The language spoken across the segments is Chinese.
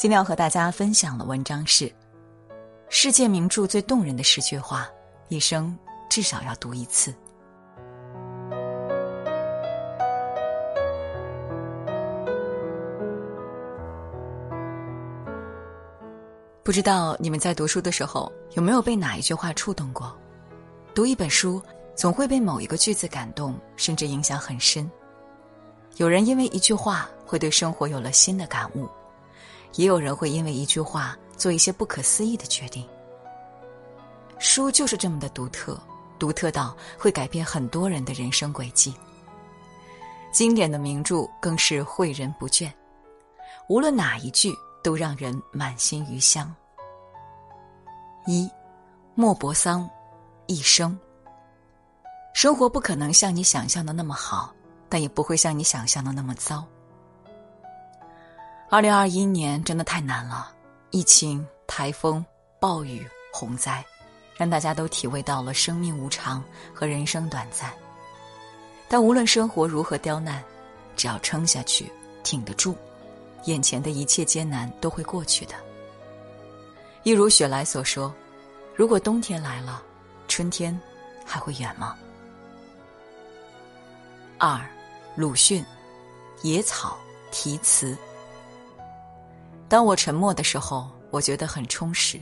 今天要和大家分享的文章是：世界名著最动人的十句话，一生至少要读一次。不知道你们在读书的时候有没有被哪一句话触动过？读一本书总会被某一个句子感动，甚至影响很深。有人因为一句话会对生活有了新的感悟。也有人会因为一句话做一些不可思议的决定。书就是这么的独特，独特到会改变很多人的人生轨迹。经典的名著更是诲人不倦，无论哪一句都让人满心余香。一，莫泊桑，一生。生活不可能像你想象的那么好，但也不会像你想象的那么糟。二零二一年真的太难了，疫情、台风、暴雨、洪灾，让大家都体味到了生命无常和人生短暂。但无论生活如何刁难，只要撑下去、挺得住，眼前的一切艰难都会过去的。一如雪莱所说：“如果冬天来了，春天还会远吗？”二，鲁迅，《野草题词》。当我沉默的时候，我觉得很充实；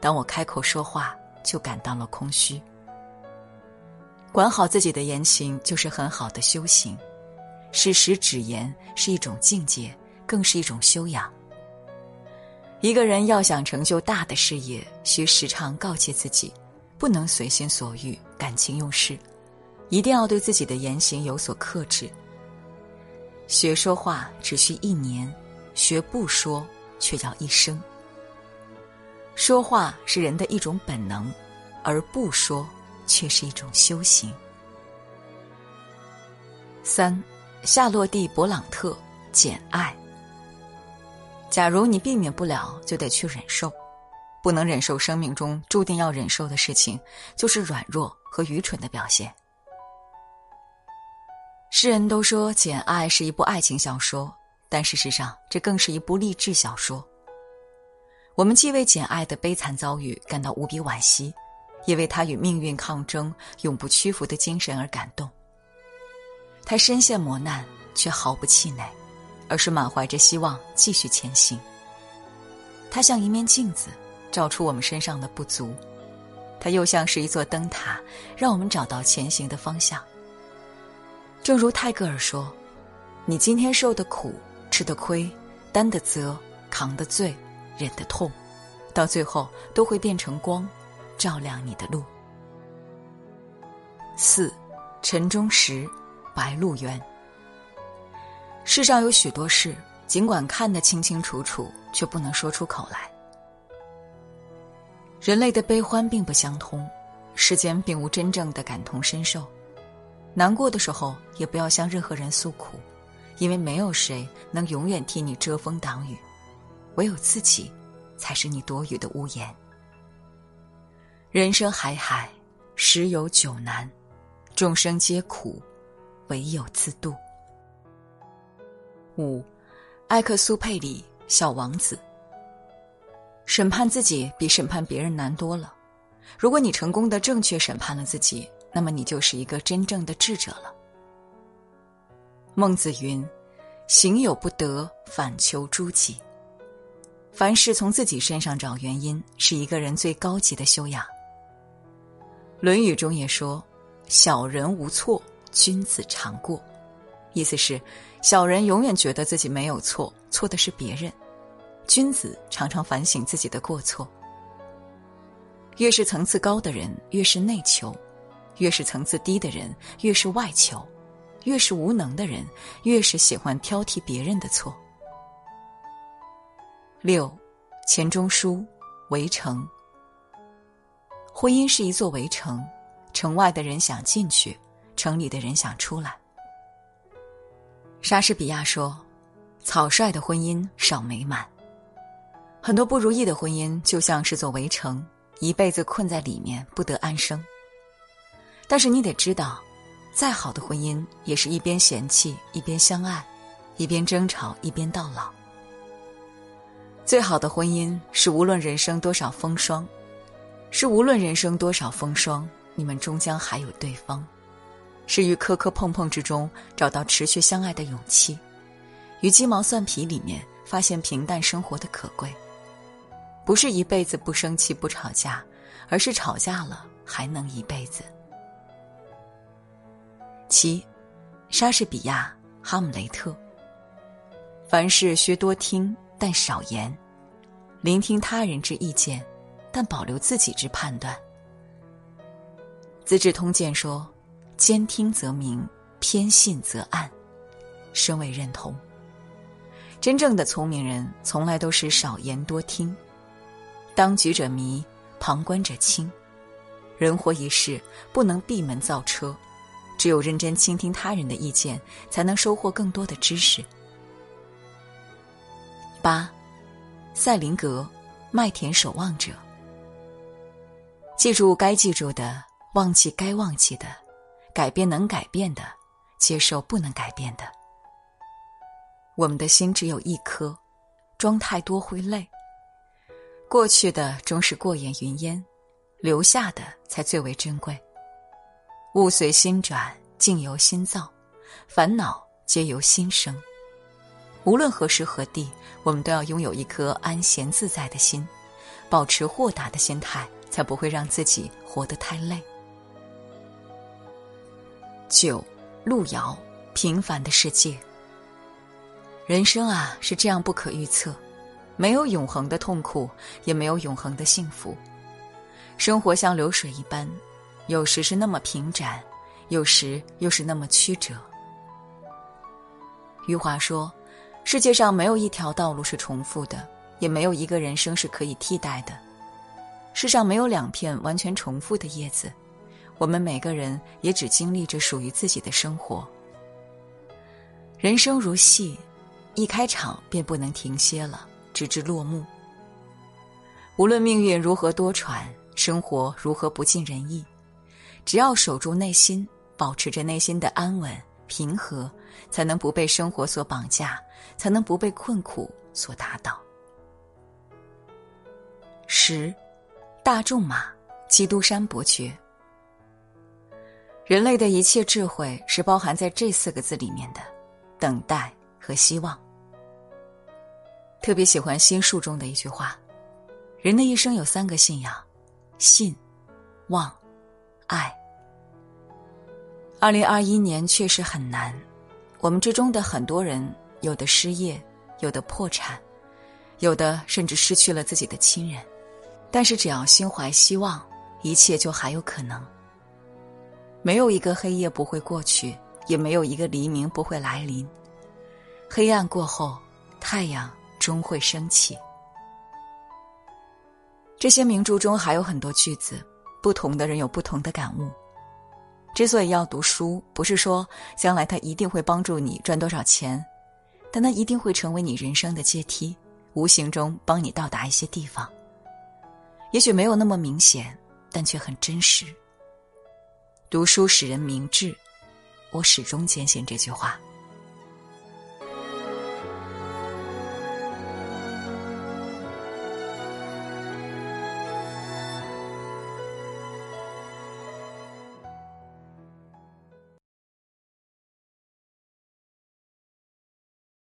当我开口说话，就感到了空虚。管好自己的言行，就是很好的修行。适时止言是一种境界，更是一种修养。一个人要想成就大的事业，需时常告诫自己，不能随心所欲、感情用事，一定要对自己的言行有所克制。学说话只需一年。学不说，却要一生。说话是人的一种本能，而不说却是一种修行。三，夏洛蒂·勃朗特《简爱》。假如你避免不了，就得去忍受。不能忍受生命中注定要忍受的事情，就是软弱和愚蠢的表现。世人都说《简爱》是一部爱情小说。但事实上，这更是一部励志小说。我们既为简爱的悲惨遭遇感到无比惋惜，也为他与命运抗争、永不屈服的精神而感动。他深陷磨难，却毫不气馁，而是满怀着希望继续前行。他像一面镜子，照出我们身上的不足；他又像是一座灯塔，让我们找到前行的方向。正如泰戈尔说：“你今天受的苦。”吃的亏，担的责，扛的罪，忍的痛，到最后都会变成光，照亮你的路。四，陈忠实，白鹿原。世上有许多事，尽管看得清清楚楚，却不能说出口来。人类的悲欢并不相通，世间并无真正的感同身受。难过的时候，也不要向任何人诉苦。因为没有谁能永远替你遮风挡雨，唯有自己，才是你躲雨的屋檐。人生海海，十有九难，众生皆苦，唯有自渡。五，埃克苏佩里《小王子》。审判自己比审判别人难多了。如果你成功的正确审判了自己，那么你就是一个真正的智者了。孟子云：“行有不得，反求诸己。”凡事从自己身上找原因，是一个人最高级的修养。《论语》中也说：“小人无错，君子常过。”意思是，小人永远觉得自己没有错，错的是别人；君子常常反省自己的过错。越是层次高的人，越是内求；越是层次低的人，越是外求；越是无能的人，越是喜欢挑剔别人的错。六，钱钟书，围城。婚姻是一座围城，城外的人想进去，城里的人想出来。莎士比亚说：“草率的婚姻少美满。”很多不如意的婚姻就像是座围城，一辈子困在里面不得安生。但是你得知道，再好的婚姻也是一边嫌弃一边相爱，一边争吵一边到老。最好的婚姻是无论人生多少风霜，是无论人生多少风霜，你们终将还有对方，是于磕磕碰碰之中找到持续相爱的勇气，于鸡毛蒜皮里面发现平淡生活的可贵。不是一辈子不生气不吵架，而是吵架了还能一辈子。七，莎士比亚《哈姆雷特》。凡事须多听。但少言，聆听他人之意见，但保留自己之判断。《资治通鉴》说：“兼听则明，偏信则暗。”深为认同。真正的聪明人，从来都是少言多听。当局者迷，旁观者清。人活一世，不能闭门造车，只有认真倾听他人的意见，才能收获更多的知识。八，赛林格，麦田守望者。记住该记住的，忘记该忘记的，改变能改变的，接受不能改变的。我们的心只有一颗，装太多会累。过去的终是过眼云烟，留下的才最为珍贵。物随心转，境由心造，烦恼皆由心生。无论何时何地，我们都要拥有一颗安闲自在的心，保持豁达的心态，才不会让自己活得太累。九，路遥，平凡的世界。人生啊，是这样不可预测，没有永恒的痛苦，也没有永恒的幸福。生活像流水一般，有时是那么平展，有时又是那么曲折。余华说。世界上没有一条道路是重复的，也没有一个人生是可以替代的。世上没有两片完全重复的叶子，我们每个人也只经历着属于自己的生活。人生如戏，一开场便不能停歇了，直至落幕。无论命运如何多舛，生活如何不尽人意，只要守住内心，保持着内心的安稳平和。才能不被生活所绑架，才能不被困苦所打倒。十，大仲马，基督山伯爵。人类的一切智慧是包含在这四个字里面的：等待和希望。特别喜欢心术中的一句话：人的一生有三个信仰，信、望、爱。二零二一年确实很难。我们之中的很多人，有的失业，有的破产，有的甚至失去了自己的亲人。但是只要心怀希望，一切就还有可能。没有一个黑夜不会过去，也没有一个黎明不会来临。黑暗过后，太阳终会升起。这些名著中还有很多句子，不同的人有不同的感悟。之所以要读书，不是说将来他一定会帮助你赚多少钱，但他一定会成为你人生的阶梯，无形中帮你到达一些地方。也许没有那么明显，但却很真实。读书使人明智，我始终坚信这句话。